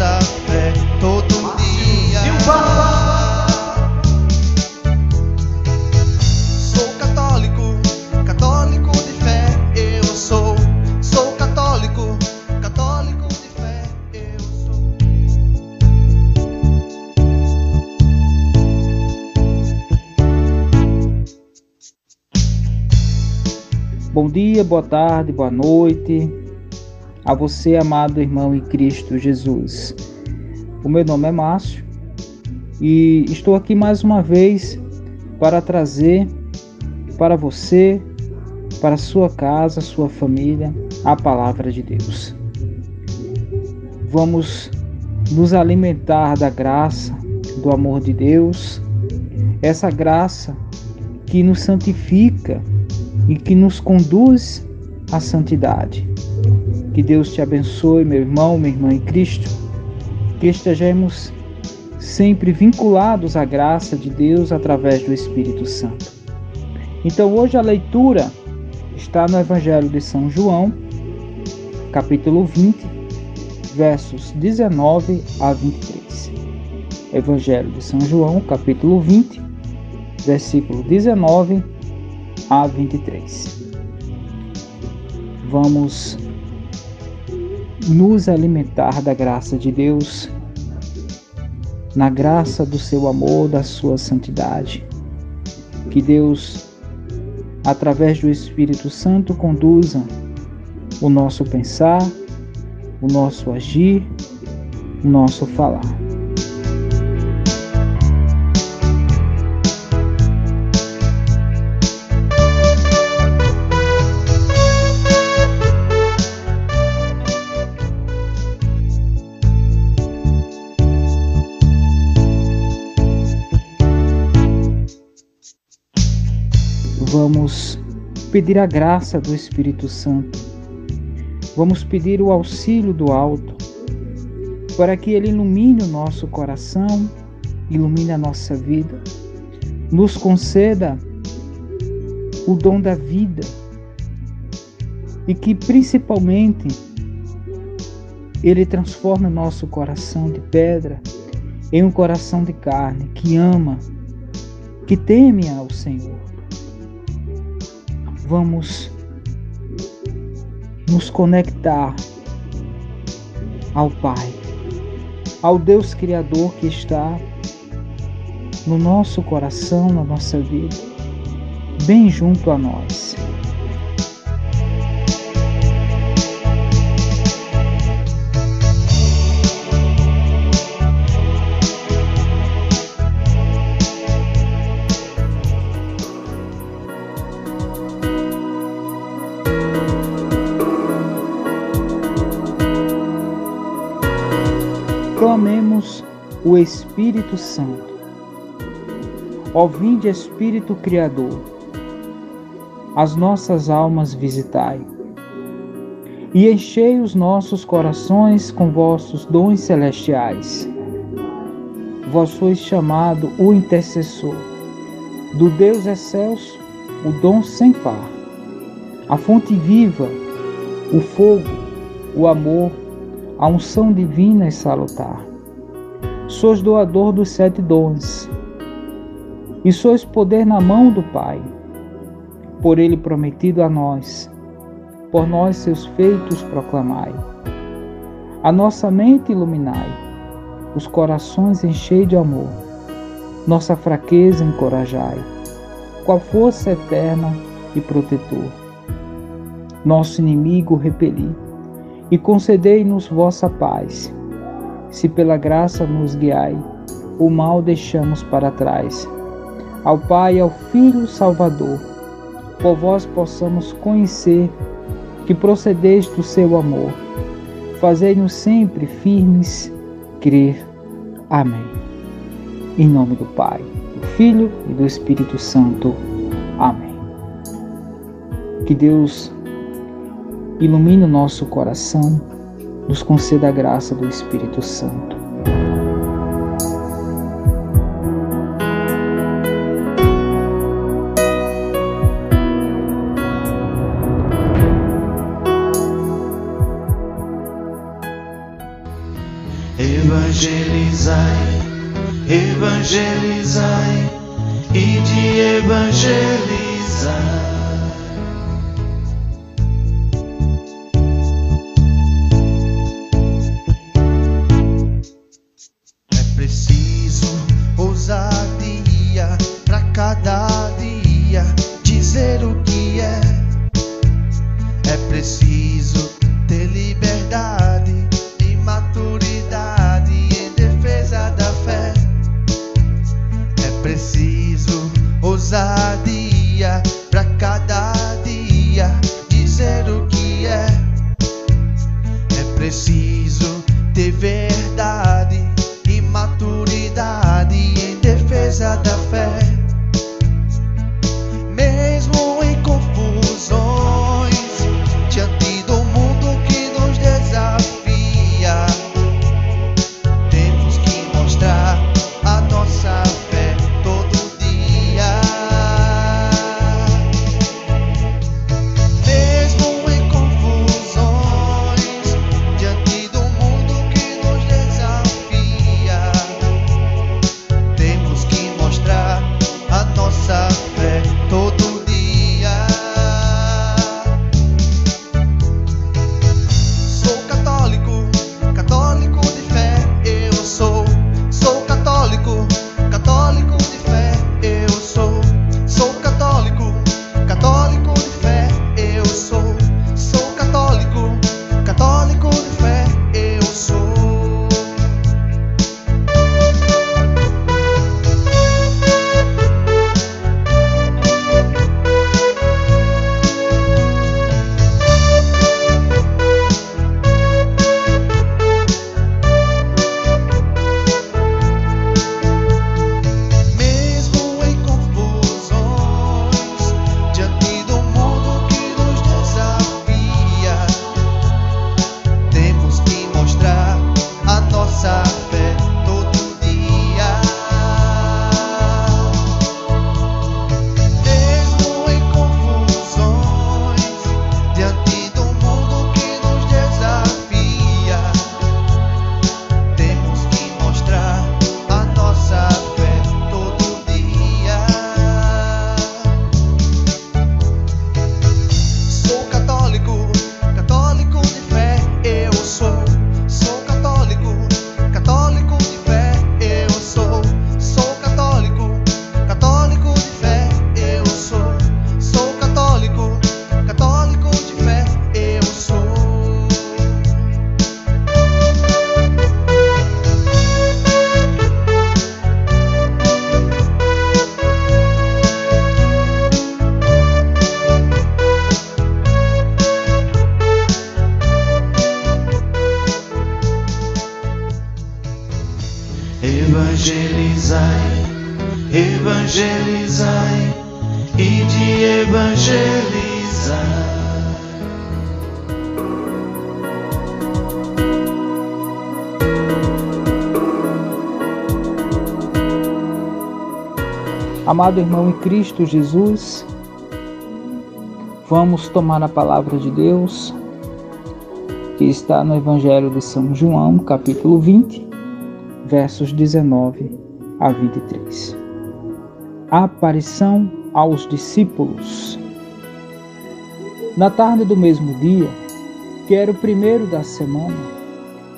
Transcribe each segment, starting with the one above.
nossa fé todo dia. Sou católico, católico de fé, eu sou. Sou católico, católico de fé, eu sou. Bom dia, boa tarde, boa noite a você, amado irmão em Cristo Jesus. O meu nome é Márcio e estou aqui mais uma vez para trazer para você, para sua casa, sua família, a palavra de Deus. Vamos nos alimentar da graça, do amor de Deus, essa graça que nos santifica e que nos conduz à santidade. Que Deus te abençoe, meu irmão, minha irmã em Cristo, que estejamos sempre vinculados à graça de Deus através do Espírito Santo. Então, hoje a leitura está no Evangelho de São João, capítulo 20, versos 19 a 23. Evangelho de São João, capítulo 20, versículo 19 a 23. Vamos nos alimentar da graça de Deus, na graça do seu amor, da sua santidade. Que Deus, através do Espírito Santo, conduza o nosso pensar, o nosso agir, o nosso falar. Pedir a graça do Espírito Santo. Vamos pedir o auxílio do alto para que ele ilumine o nosso coração, ilumine a nossa vida, nos conceda o dom da vida e que principalmente ele transforme o nosso coração de pedra em um coração de carne que ama, que teme ao Senhor vamos nos conectar ao Pai, ao Deus Criador que está no nosso coração, na nossa vida, bem junto a nós. Espírito Santo. Ó vinde Espírito Criador, as nossas almas visitai, e enchei os nossos corações com vossos dons celestiais. Vós sois chamado o intercessor, do Deus excelso, o dom sem par, a fonte viva, o fogo, o amor, a unção divina e salutar. Sois doador dos sete dons, e sois poder na mão do Pai, por ele prometido a nós, por nós seus feitos proclamai. A nossa mente iluminai, os corações enchei de amor, nossa fraqueza encorajai, qual força eterna e protetor. Nosso inimigo repeli e concedei-nos vossa paz. Se pela graça nos guiai, o mal deixamos para trás. Ao Pai e ao Filho Salvador, por vós possamos conhecer que procedeis do seu amor. Fazei-nos sempre firmes crer. Amém. Em nome do Pai, do Filho e do Espírito Santo. Amém. Que Deus ilumine o nosso coração, nos conceda a graça do Espírito Santo. Evangelizai, evangelizai e de evangelizar. Amado irmão em Cristo Jesus, vamos tomar a palavra de Deus que está no Evangelho de São João, capítulo 20, versos 19 a 23. A aparição aos discípulos. Na tarde do mesmo dia, que era o primeiro da semana,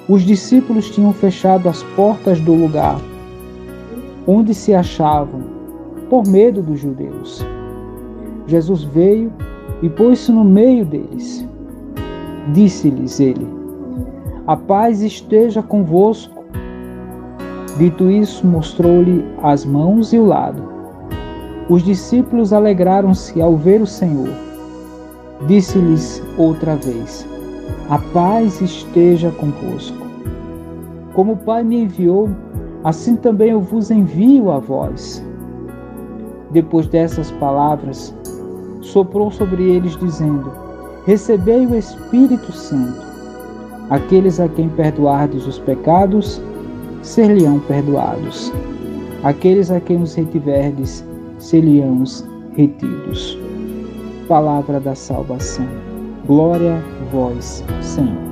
os discípulos tinham fechado as portas do lugar onde se achavam, por medo dos judeus. Jesus veio e pôs-se no meio deles. Disse-lhes ele: A paz esteja convosco. Dito isso, mostrou-lhe as mãos e o lado. Os discípulos alegraram-se ao ver o Senhor. Disse-lhes outra vez: A paz esteja convosco. Como o Pai me enviou, assim também eu vos envio a vós. Depois dessas palavras, soprou sobre eles, dizendo: Recebei o Espírito Santo. Aqueles a quem perdoardes os pecados, ser-lhe-ão perdoados. Aqueles a quem os retiverdes, ser-lhe-ão retidos. Palavra da salvação. Glória a vós, Senhor.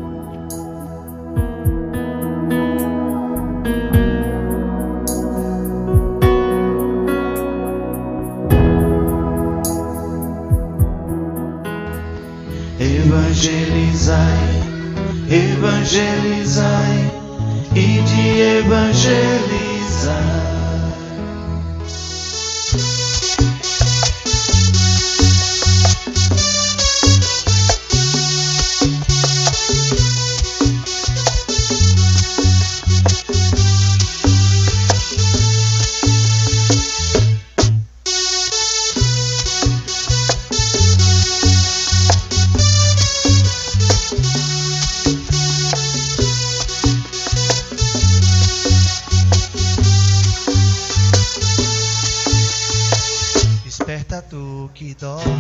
Evangelizai e de evangelizar. Que dormes,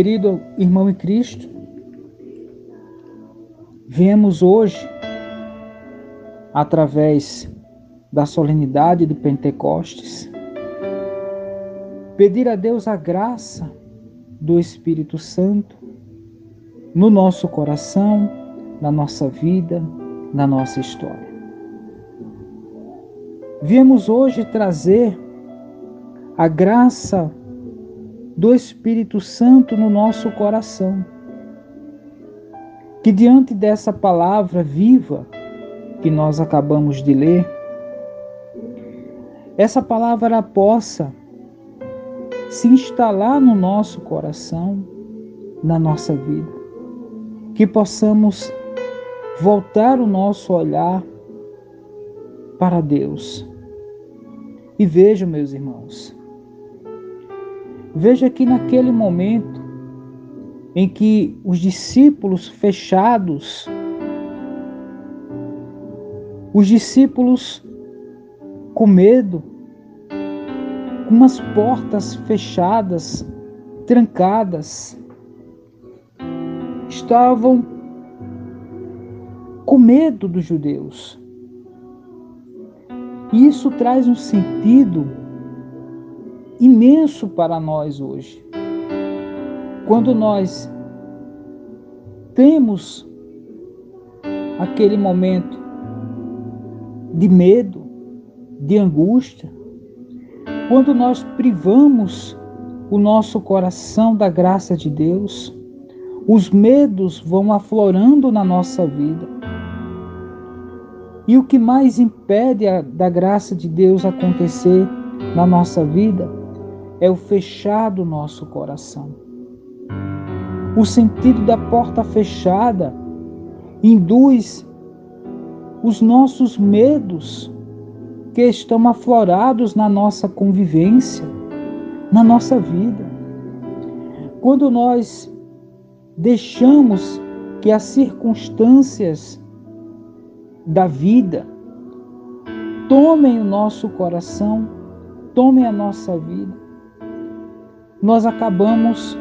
Querido irmão em Cristo, viemos hoje, através da solenidade do Pentecostes, pedir a Deus a graça do Espírito Santo no nosso coração, na nossa vida, na nossa história. Viemos hoje trazer a graça do Espírito Santo no nosso coração. Que diante dessa palavra viva que nós acabamos de ler, essa palavra possa se instalar no nosso coração, na nossa vida. Que possamos voltar o nosso olhar para Deus. E veja, meus irmãos, veja que naquele momento em que os discípulos fechados, os discípulos com medo, com umas portas fechadas, trancadas, estavam com medo dos judeus. E isso traz um sentido imenso para nós hoje. Quando nós temos aquele momento de medo, de angústia, quando nós privamos o nosso coração da graça de Deus, os medos vão aflorando na nossa vida. E o que mais impede a, da graça de Deus acontecer na nossa vida é o fechar do nosso coração. O sentido da porta fechada induz os nossos medos que estão aflorados na nossa convivência, na nossa vida. Quando nós deixamos que as circunstâncias da vida tomem o nosso coração, tomem a nossa vida, nós acabamos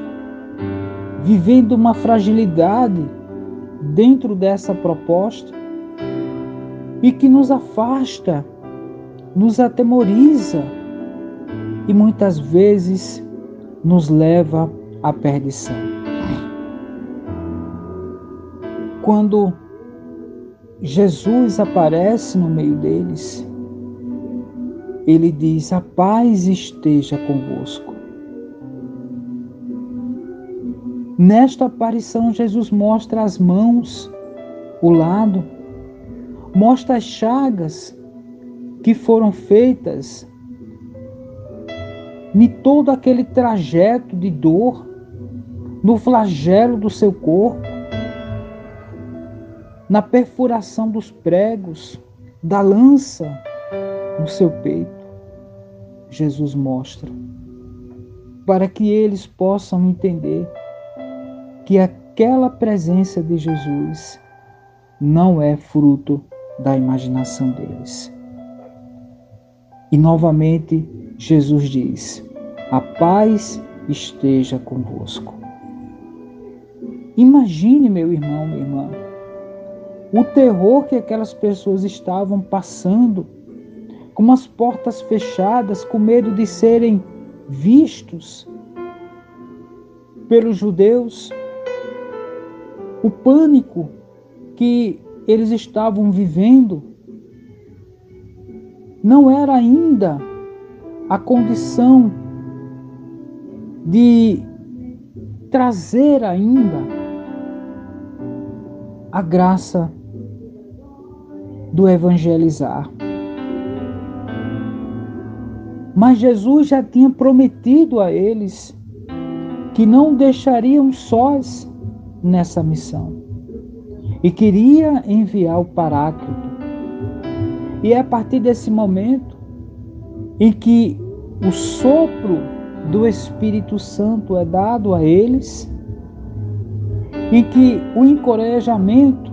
vivendo uma fragilidade dentro dessa proposta e que nos afasta, nos atemoriza e muitas vezes nos leva à perdição. Quando Jesus aparece no meio deles, ele diz: A paz esteja convosco. Nesta aparição, Jesus mostra as mãos, o lado, mostra as chagas que foram feitas em todo aquele trajeto de dor, no flagelo do seu corpo, na perfuração dos pregos, da lança no seu peito. Jesus mostra, para que eles possam entender que aquela presença de Jesus não é fruto da imaginação deles. E novamente Jesus diz: A paz esteja convosco. Imagine, meu irmão, minha irmã, o terror que aquelas pessoas estavam passando, com as portas fechadas, com medo de serem vistos pelos judeus, o pânico que eles estavam vivendo não era ainda a condição de trazer ainda a graça do evangelizar. Mas Jesus já tinha prometido a eles que não deixariam sós nessa missão. E queria enviar o Paráclito. E é a partir desse momento em que o sopro do Espírito Santo é dado a eles, em que o encorajamento,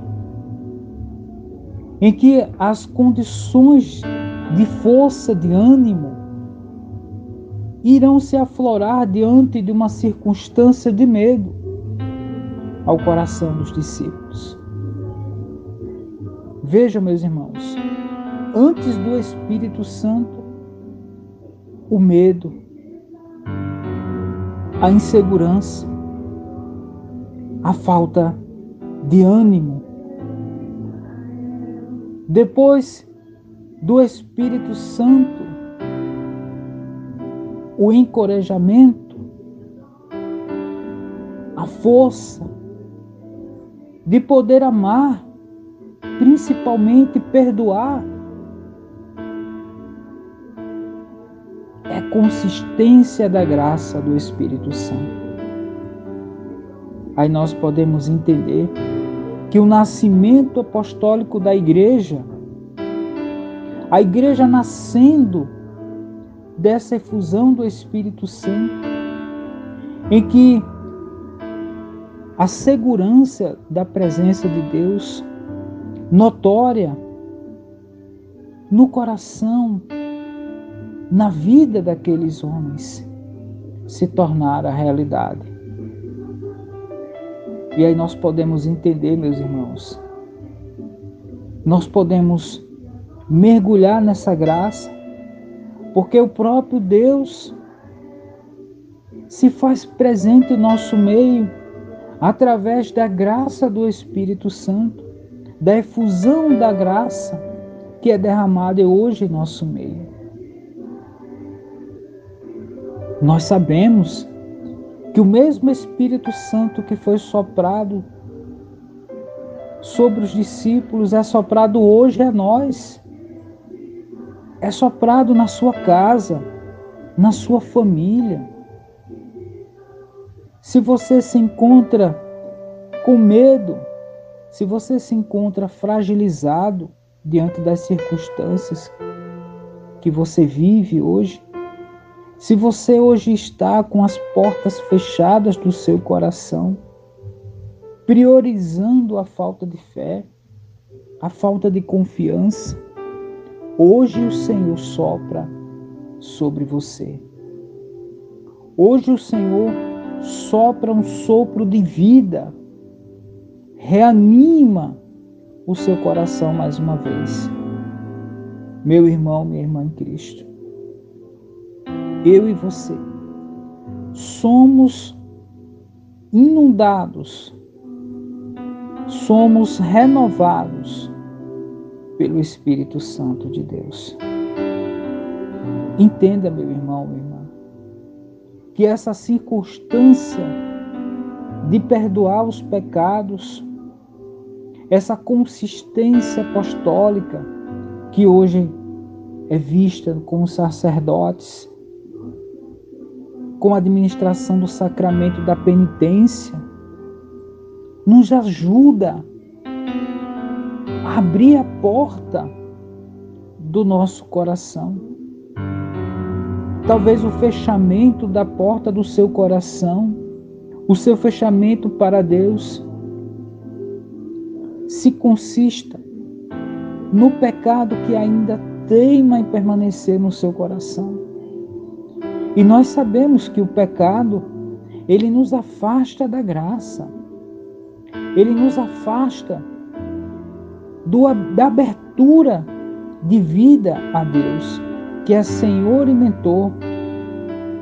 em que as condições de força, de ânimo, irão se aflorar diante de uma circunstância de medo ao coração dos discípulos. Vejam, meus irmãos, antes do Espírito Santo, o medo, a insegurança, a falta de ânimo. Depois do Espírito Santo, o encorajamento, a força de poder amar, principalmente perdoar. É consistência da graça do Espírito Santo. Aí nós podemos entender que o nascimento apostólico da igreja, a igreja nascendo dessa efusão do Espírito Santo, em que a segurança da presença de Deus, notória no coração, na vida daqueles homens, se tornara realidade. E aí nós podemos entender, meus irmãos, nós podemos mergulhar nessa graça porque o próprio Deus se faz presente em nosso meio através da graça do Espírito Santo, da efusão da graça que é derramada hoje em nosso meio. Nós sabemos que o mesmo Espírito Santo que foi soprado sobre os discípulos é soprado hoje a nós é soprado na sua casa, na sua família. Se você se encontra com medo, se você se encontra fragilizado diante das circunstâncias que você vive hoje, se você hoje está com as portas fechadas do seu coração, priorizando a falta de fé, a falta de confiança, Hoje o Senhor sopra sobre você. Hoje o Senhor sopra um sopro de vida, reanima o seu coração mais uma vez. Meu irmão, minha irmã em Cristo, eu e você somos inundados, somos renovados pelo Espírito Santo de Deus. Entenda, meu irmão, minha que essa circunstância de perdoar os pecados, essa consistência apostólica que hoje é vista com os sacerdotes, com a administração do sacramento da penitência, nos ajuda abrir a porta do nosso coração. Talvez o fechamento da porta do seu coração, o seu fechamento para Deus, se consista no pecado que ainda teima em permanecer no seu coração. E nós sabemos que o pecado, ele nos afasta da graça. Ele nos afasta do, da abertura de vida a Deus, que é Senhor e mentor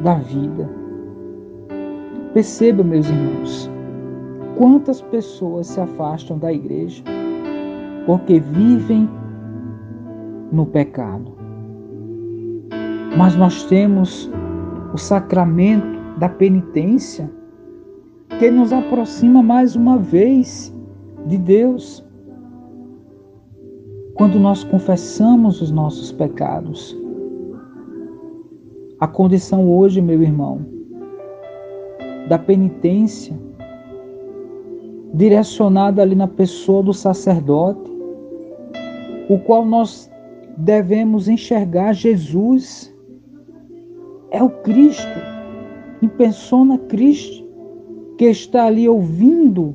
da vida. Perceba, meus irmãos, quantas pessoas se afastam da igreja porque vivem no pecado. Mas nós temos o sacramento da penitência que nos aproxima mais uma vez de Deus quando nós confessamos os nossos pecados. A condição hoje, meu irmão, da penitência, direcionada ali na pessoa do sacerdote, o qual nós devemos enxergar Jesus, é o Cristo, em persona Cristo, que está ali ouvindo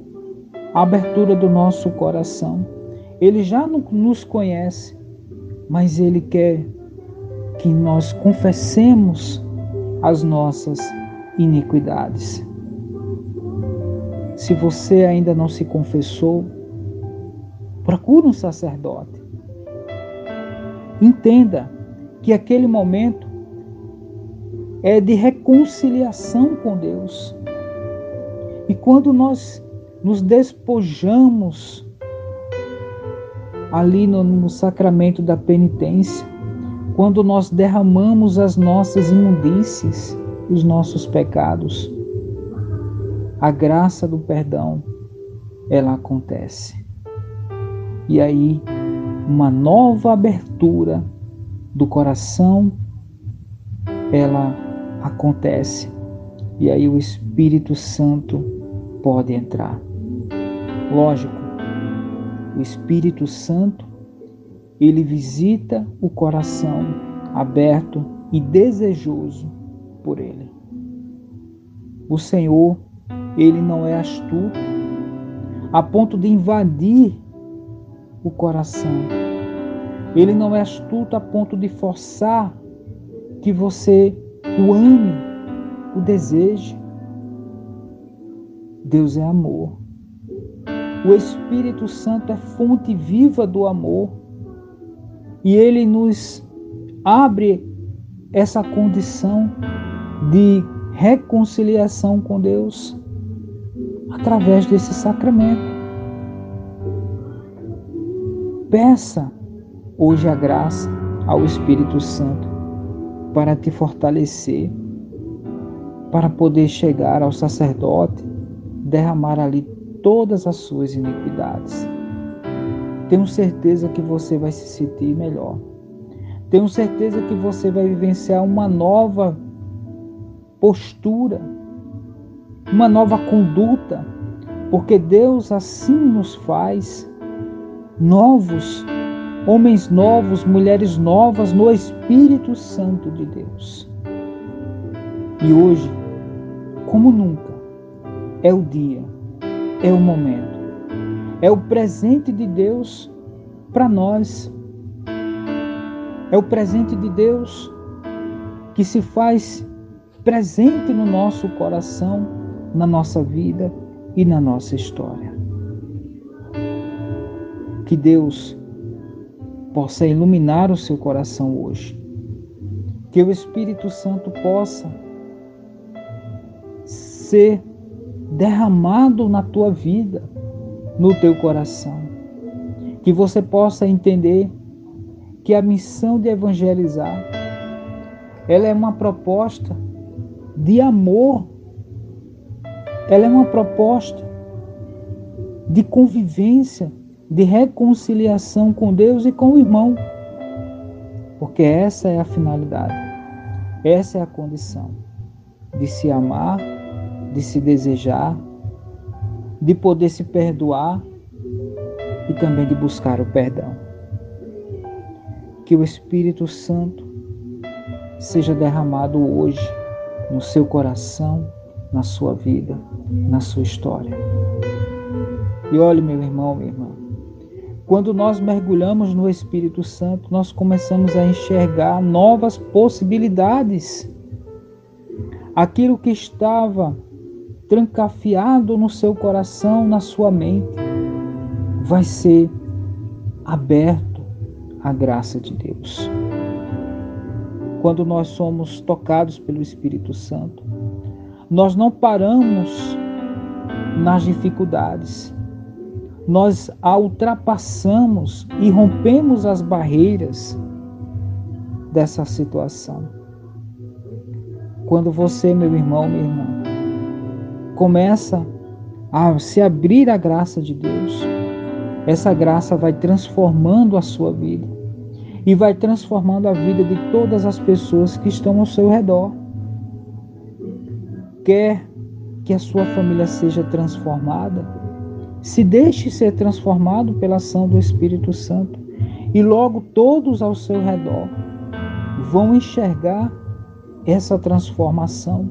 a abertura do nosso coração. Ele já nos conhece, mas Ele quer que nós confessemos as nossas iniquidades. Se você ainda não se confessou, procure um sacerdote. entenda que aquele momento é de reconciliação com Deus. E quando nós nos despojamos ali no, no, sacramento da penitência, quando nós derramamos as nossas imundícies, os nossos pecados, a graça do perdão, ela acontece. E aí, uma nova abertura do coração, ela acontece. E aí o Espírito Santo pode entrar. Lógico, o Espírito Santo, ele visita o coração aberto e desejoso por ele. O Senhor, ele não é astuto a ponto de invadir o coração. Ele não é astuto a ponto de forçar que você o ame, o deseje. Deus é amor. O Espírito Santo é fonte viva do amor. E ele nos abre essa condição de reconciliação com Deus através desse sacramento. Peça hoje a graça ao Espírito Santo para te fortalecer, para poder chegar ao sacerdote, derramar ali todas as suas iniquidades. Tenho certeza que você vai se sentir melhor. Tenho certeza que você vai vivenciar uma nova postura, uma nova conduta, porque Deus assim nos faz novos, homens novos, mulheres novas no Espírito Santo de Deus. E hoje, como nunca, é o dia é o momento. É o presente de Deus para nós. É o presente de Deus que se faz presente no nosso coração, na nossa vida e na nossa história. Que Deus possa iluminar o seu coração hoje. Que o Espírito Santo possa ser derramado na tua vida, no teu coração. Que você possa entender que a missão de evangelizar ela é uma proposta de amor. Ela é uma proposta de convivência, de reconciliação com Deus e com o irmão. Porque essa é a finalidade. Essa é a condição de se amar de se desejar, de poder se perdoar e também de buscar o perdão. Que o Espírito Santo seja derramado hoje no seu coração, na sua vida, na sua história. E olhe, meu irmão, minha irmã, quando nós mergulhamos no Espírito Santo, nós começamos a enxergar novas possibilidades. Aquilo que estava trancafiado no seu coração, na sua mente, vai ser aberto à graça de Deus. Quando nós somos tocados pelo Espírito Santo, nós não paramos nas dificuldades, nós a ultrapassamos e rompemos as barreiras dessa situação. Quando você, meu irmão, minha irmã, começa a se abrir a graça de Deus, essa graça vai transformando a sua vida e vai transformando a vida de todas as pessoas que estão ao seu redor. Quer que a sua família seja transformada, se deixe ser transformado pela ação do Espírito Santo e logo todos ao seu redor vão enxergar essa transformação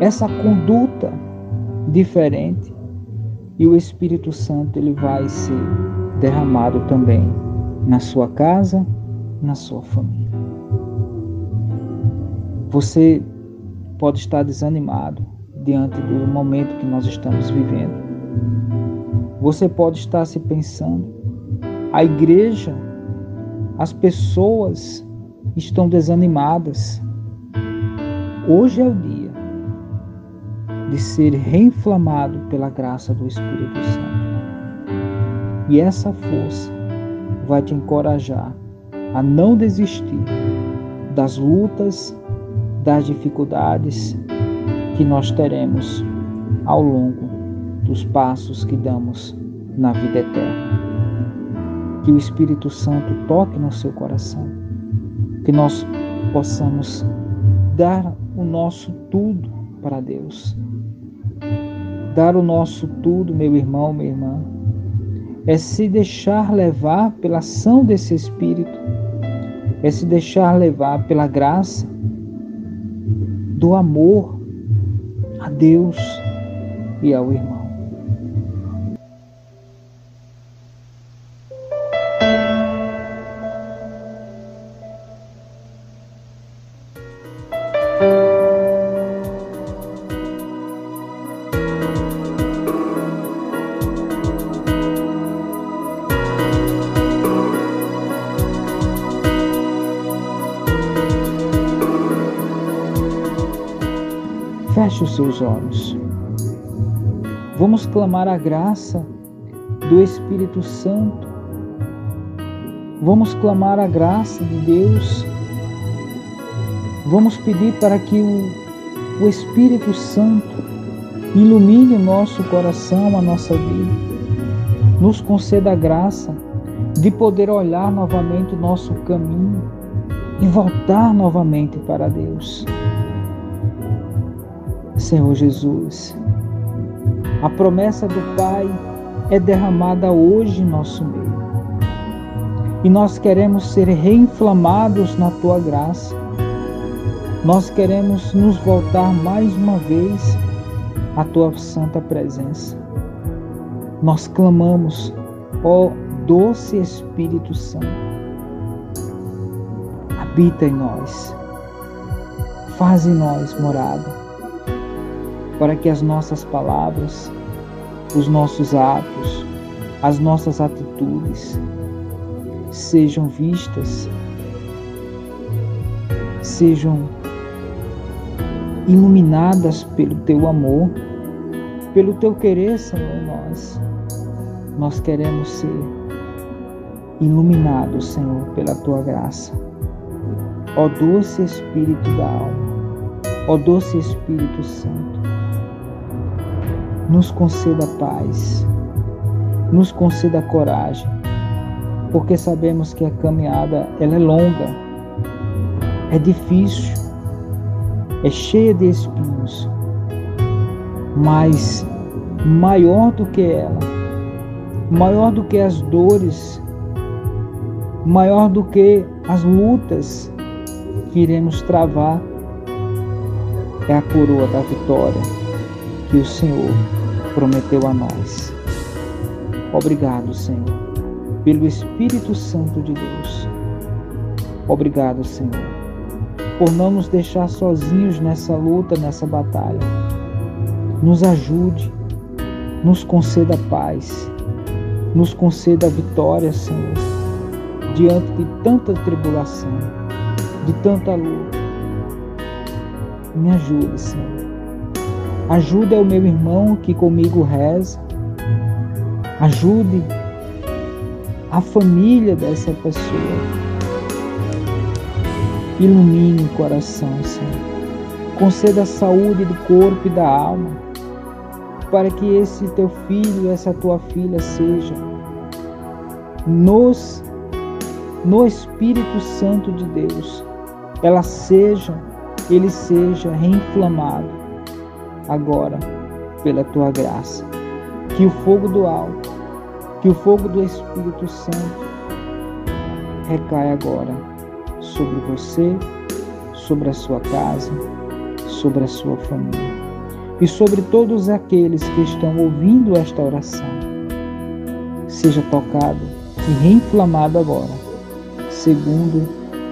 essa conduta diferente e o Espírito Santo ele vai ser derramado também na sua casa, na sua família. Você pode estar desanimado diante do momento que nós estamos vivendo. Você pode estar se pensando, a igreja as pessoas estão desanimadas. Hoje é o de ser reinflamado pela graça do Espírito Santo. E essa força vai te encorajar a não desistir das lutas, das dificuldades que nós teremos ao longo dos passos que damos na vida eterna. Que o Espírito Santo toque no seu coração, que nós possamos dar o nosso tudo para Deus. Dar o nosso tudo, meu irmão, minha irmã, é se deixar levar pela ação desse Espírito, é se deixar levar pela graça do amor a Deus e ao irmão. Seus olhos. Vamos clamar a graça do Espírito Santo. Vamos clamar a graça de Deus. Vamos pedir para que o, o Espírito Santo ilumine nosso coração, a nossa vida. Nos conceda a graça de poder olhar novamente o nosso caminho e voltar novamente para Deus. Senhor Jesus. A promessa do Pai é derramada hoje em nosso meio. E nós queremos ser reinflamados na tua graça. Nós queremos nos voltar mais uma vez à tua santa presença. Nós clamamos, ó doce Espírito Santo, habita em nós, faz em nós morada para que as nossas palavras, os nossos atos, as nossas atitudes sejam vistas, sejam iluminadas pelo teu amor, pelo teu querer, Senhor, nós. Nós queremos ser iluminados, Senhor, pela tua graça. Ó doce Espírito da alma, ó doce Espírito Santo, nos conceda paz, nos conceda coragem, porque sabemos que a caminhada ela é longa, é difícil, é cheia de espinhos, mas maior do que ela, maior do que as dores, maior do que as lutas que iremos travar, é a coroa da vitória que o Senhor prometeu a nós. Obrigado, Senhor, pelo Espírito Santo de Deus. Obrigado, Senhor, por não nos deixar sozinhos nessa luta, nessa batalha. Nos ajude, nos conceda paz, nos conceda vitória, Senhor, diante de tanta tribulação, de tanta luta. Me ajude, Senhor Ajude o meu irmão que comigo reza. Ajude a família dessa pessoa. Ilumine o coração, Senhor. Conceda a saúde do corpo e da alma, para que esse teu filho, essa tua filha seja nos no Espírito Santo de Deus, ela seja, ele seja reinflamado agora pela tua graça. Que o fogo do alto, que o fogo do Espírito Santo recaia agora sobre você, sobre a sua casa, sobre a sua família e sobre todos aqueles que estão ouvindo esta oração. Seja tocado e reinflamado agora, segundo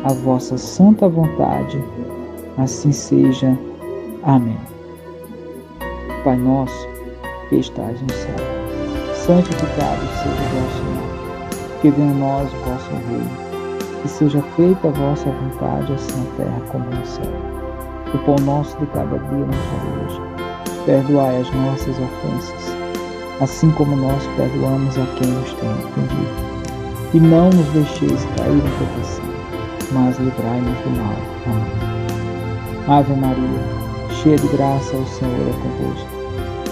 a vossa santa vontade. Assim seja. Amém. Pai nosso que estás no céu, santificado seja o vosso nome, que venha a nós o vosso reino. Que seja feita a vossa vontade, assim na terra como no céu. O pão nosso de cada dia nos dá hoje. Perdoai as nossas ofensas, assim como nós perdoamos a quem nos tem ofendido. E não nos deixeis cair em tentação, mas livrai-nos do mal. Amém. Ave Maria, cheia de graça, o Senhor é convosco.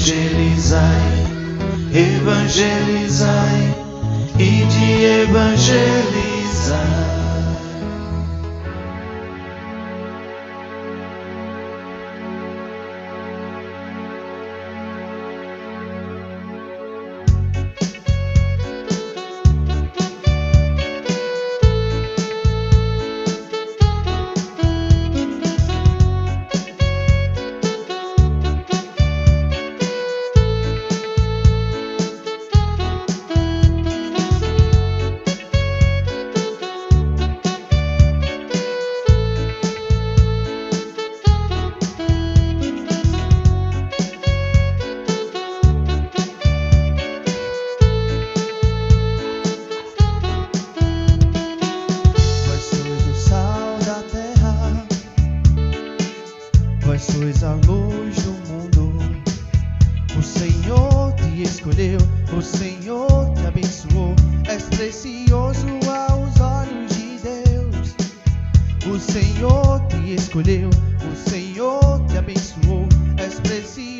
Evangelizai, evangelizai e de evangelizar. Escolheu, o Senhor te abençoou. És precioso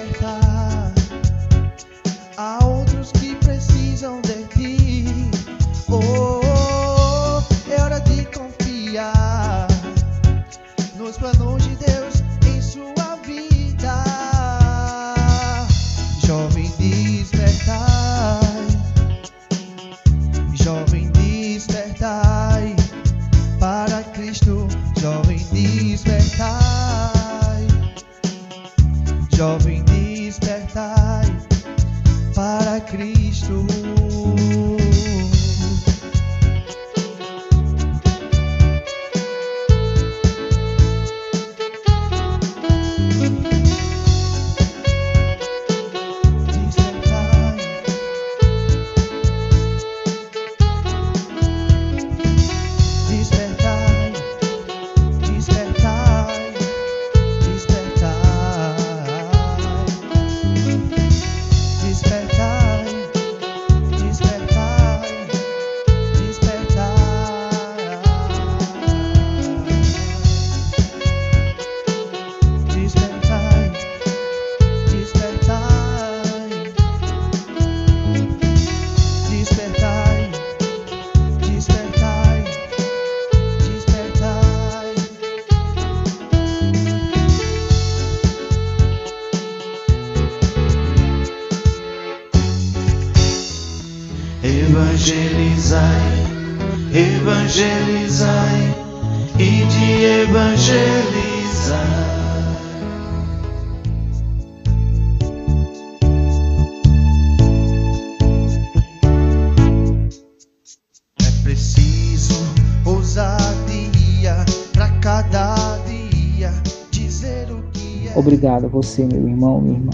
Obrigado a você, meu irmão, minha irmã.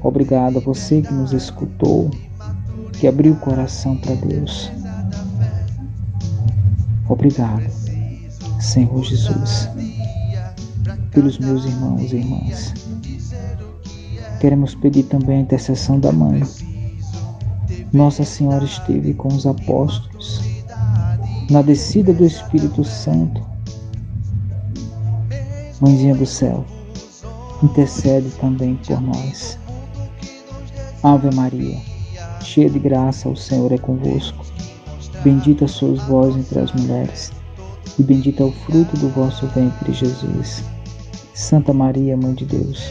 Obrigado a você que nos escutou, que abriu o coração para Deus. Obrigado, Senhor Jesus, pelos meus irmãos e irmãs. Queremos pedir também a intercessão da Mãe. Nossa Senhora esteve com os apóstolos na descida do Espírito Santo. Mãezinha do céu, intercede também por nós. Ave Maria, cheia de graça, o Senhor é convosco. Bendita sois vós entre as mulheres, e bendito é o fruto do vosso ventre, Jesus. Santa Maria, Mãe de Deus,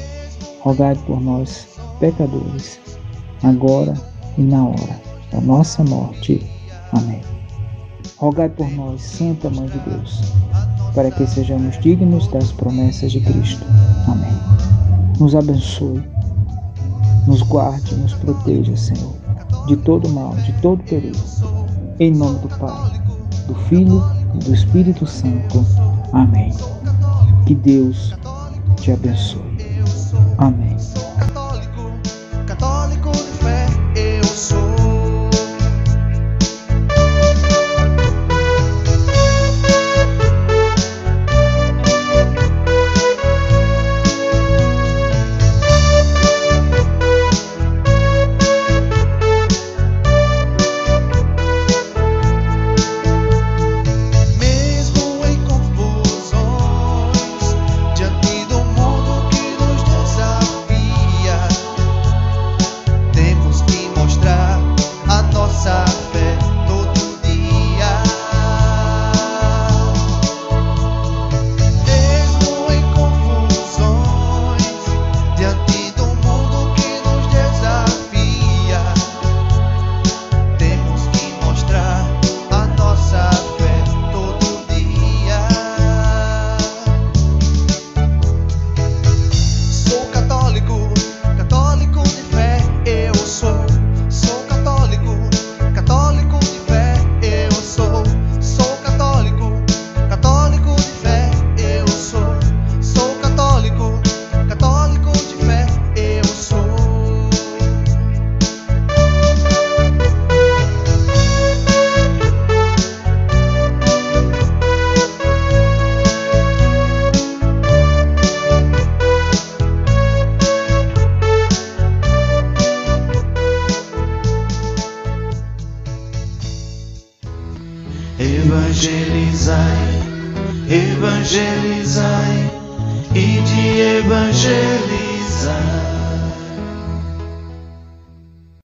rogai por nós, pecadores, agora e na hora da nossa morte. Amém. Rogai por nós, Santa Mãe de Deus, para que sejamos dignos das promessas de Cristo. Amém. Nos abençoe, nos guarde, nos proteja, Senhor, de todo mal, de todo perigo. Em nome do Pai, do Filho e do Espírito Santo. Amém. Que Deus te abençoe. Amém.